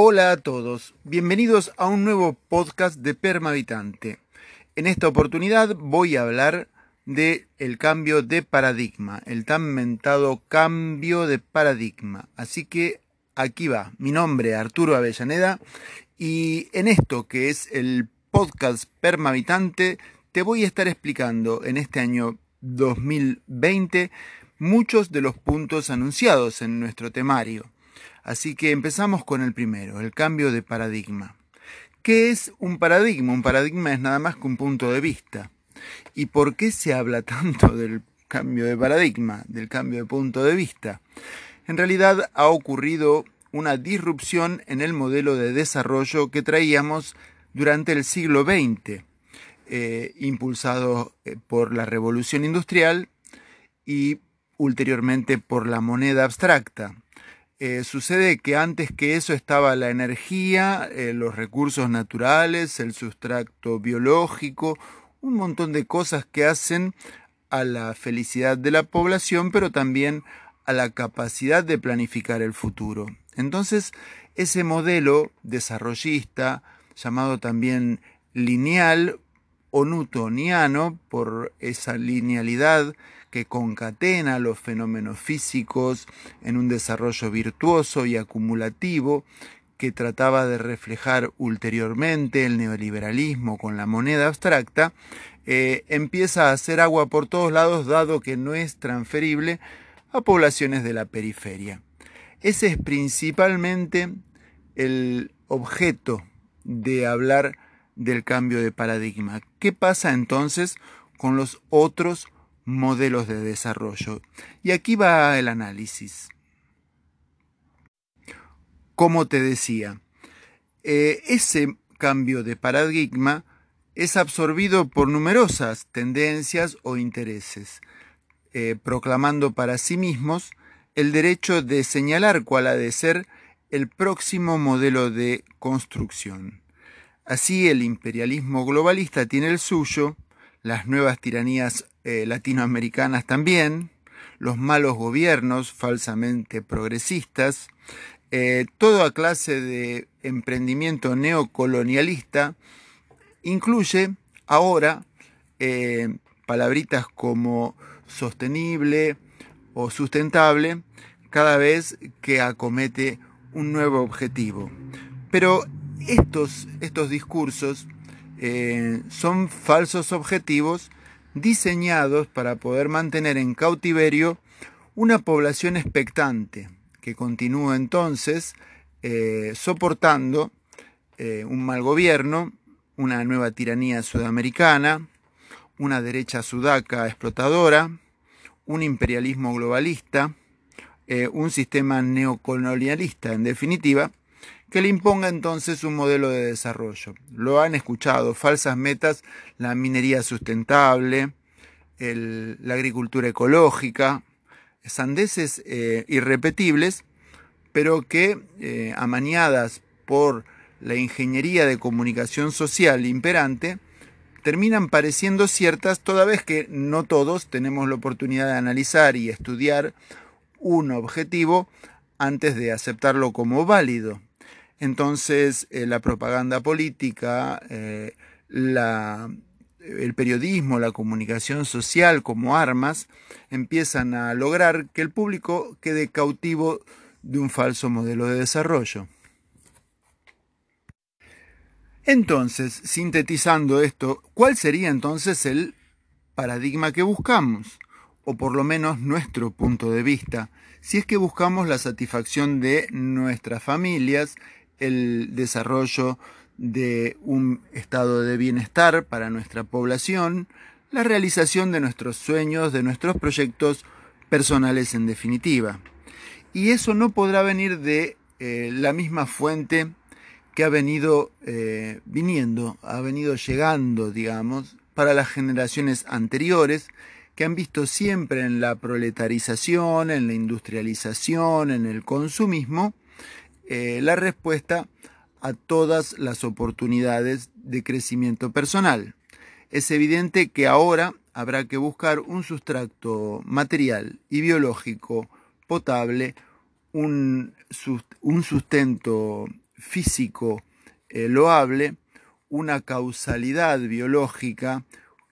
Hola a todos, bienvenidos a un nuevo podcast de Permavitante. En esta oportunidad voy a hablar de el cambio de paradigma, el tan mentado cambio de paradigma. Así que aquí va, mi nombre es Arturo Avellaneda y en esto que es el podcast Permavitante te voy a estar explicando en este año 2020 muchos de los puntos anunciados en nuestro temario. Así que empezamos con el primero, el cambio de paradigma. ¿Qué es un paradigma? Un paradigma es nada más que un punto de vista. ¿Y por qué se habla tanto del cambio de paradigma, del cambio de punto de vista? En realidad ha ocurrido una disrupción en el modelo de desarrollo que traíamos durante el siglo XX, eh, impulsado eh, por la revolución industrial y ulteriormente por la moneda abstracta. Eh, sucede que antes que eso estaba la energía, eh, los recursos naturales, el sustrato biológico, un montón de cosas que hacen a la felicidad de la población, pero también a la capacidad de planificar el futuro. Entonces, ese modelo desarrollista, llamado también lineal o newtoniano, por esa linealidad que concatena los fenómenos físicos en un desarrollo virtuoso y acumulativo que trataba de reflejar ulteriormente el neoliberalismo con la moneda abstracta, eh, empieza a hacer agua por todos lados dado que no es transferible a poblaciones de la periferia. Ese es principalmente el objeto de hablar del cambio de paradigma. ¿Qué pasa entonces con los otros modelos de desarrollo. Y aquí va el análisis. Como te decía, eh, ese cambio de paradigma es absorbido por numerosas tendencias o intereses, eh, proclamando para sí mismos el derecho de señalar cuál ha de ser el próximo modelo de construcción. Así el imperialismo globalista tiene el suyo, las nuevas tiranías eh, latinoamericanas también, los malos gobiernos falsamente progresistas, eh, toda clase de emprendimiento neocolonialista, incluye ahora eh, palabritas como sostenible o sustentable cada vez que acomete un nuevo objetivo. Pero estos, estos discursos eh, son falsos objetivos diseñados para poder mantener en cautiverio una población expectante que continúa entonces eh, soportando eh, un mal gobierno, una nueva tiranía sudamericana, una derecha sudaca explotadora, un imperialismo globalista, un sistema neocolonialista en definitiva, que le imponga entonces un modelo de desarrollo. Lo han escuchado, falsas metas, la minería sustentable, la agricultura ecológica, sandeces eh, irrepetibles, pero que eh, amañadas por la ingeniería de comunicación social imperante, terminan pareciendo ciertas toda vez que no todos tenemos la oportunidad de analizar y estudiar un objetivo antes de aceptarlo como válido. Entonces, eh, la propaganda política, eh, el periodismo, la comunicación social como armas, empiezan a lograr que el público quede cautivo de un falso modelo de desarrollo. Entonces, sintetizando esto, ¿cuál sería entonces el paradigma que buscamos? O por lo menos nuestro punto de vista, si es que buscamos la satisfacción de nuestras familias el desarrollo de un estado de bienestar para nuestra población, la realización de nuestros sueños, de nuestros proyectos personales en definitiva. Y eso no podrá venir de eh, la misma fuente que ha venido eh, viniendo, ha venido llegando, digamos, para las generaciones anteriores, que han visto siempre en la proletarización, en la industrialización, en el consumismo, eh, la respuesta a todas las oportunidades de crecimiento personal. Es evidente que ahora habrá que buscar un sustrato material y biológico potable, un, un sustento físico eh, loable, una causalidad biológica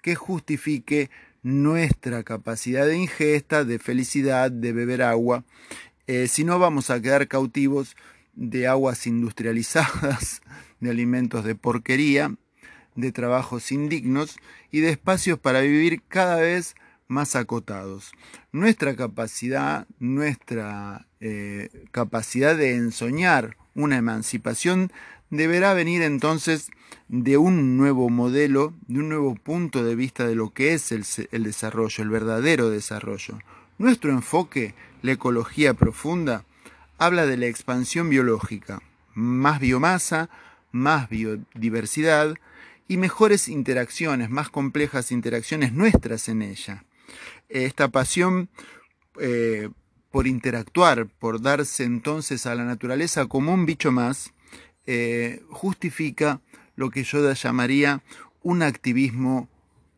que justifique nuestra capacidad de ingesta, de felicidad, de beber agua. Eh, si no, vamos a quedar cautivos de aguas industrializadas, de alimentos de porquería, de trabajos indignos y de espacios para vivir cada vez más acotados. Nuestra capacidad, nuestra eh, capacidad de ensoñar una emancipación deberá venir entonces de un nuevo modelo, de un nuevo punto de vista de lo que es el, el desarrollo, el verdadero desarrollo. Nuestro enfoque, la ecología profunda, habla de la expansión biológica, más biomasa, más biodiversidad y mejores interacciones, más complejas interacciones nuestras en ella. Esta pasión eh, por interactuar, por darse entonces a la naturaleza como un bicho más, eh, justifica lo que yo llamaría un activismo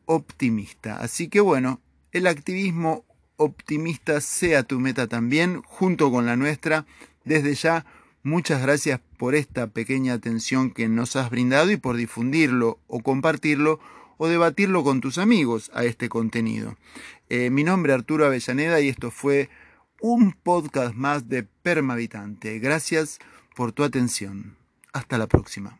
optimista. Así que bueno, el activismo optimista sea tu meta también, junto con la nuestra. Desde ya, muchas gracias por esta pequeña atención que nos has brindado y por difundirlo o compartirlo o debatirlo con tus amigos a este contenido. Eh, mi nombre es Arturo Avellaneda y esto fue un podcast más de Permavitante. Gracias por tu atención. Hasta la próxima.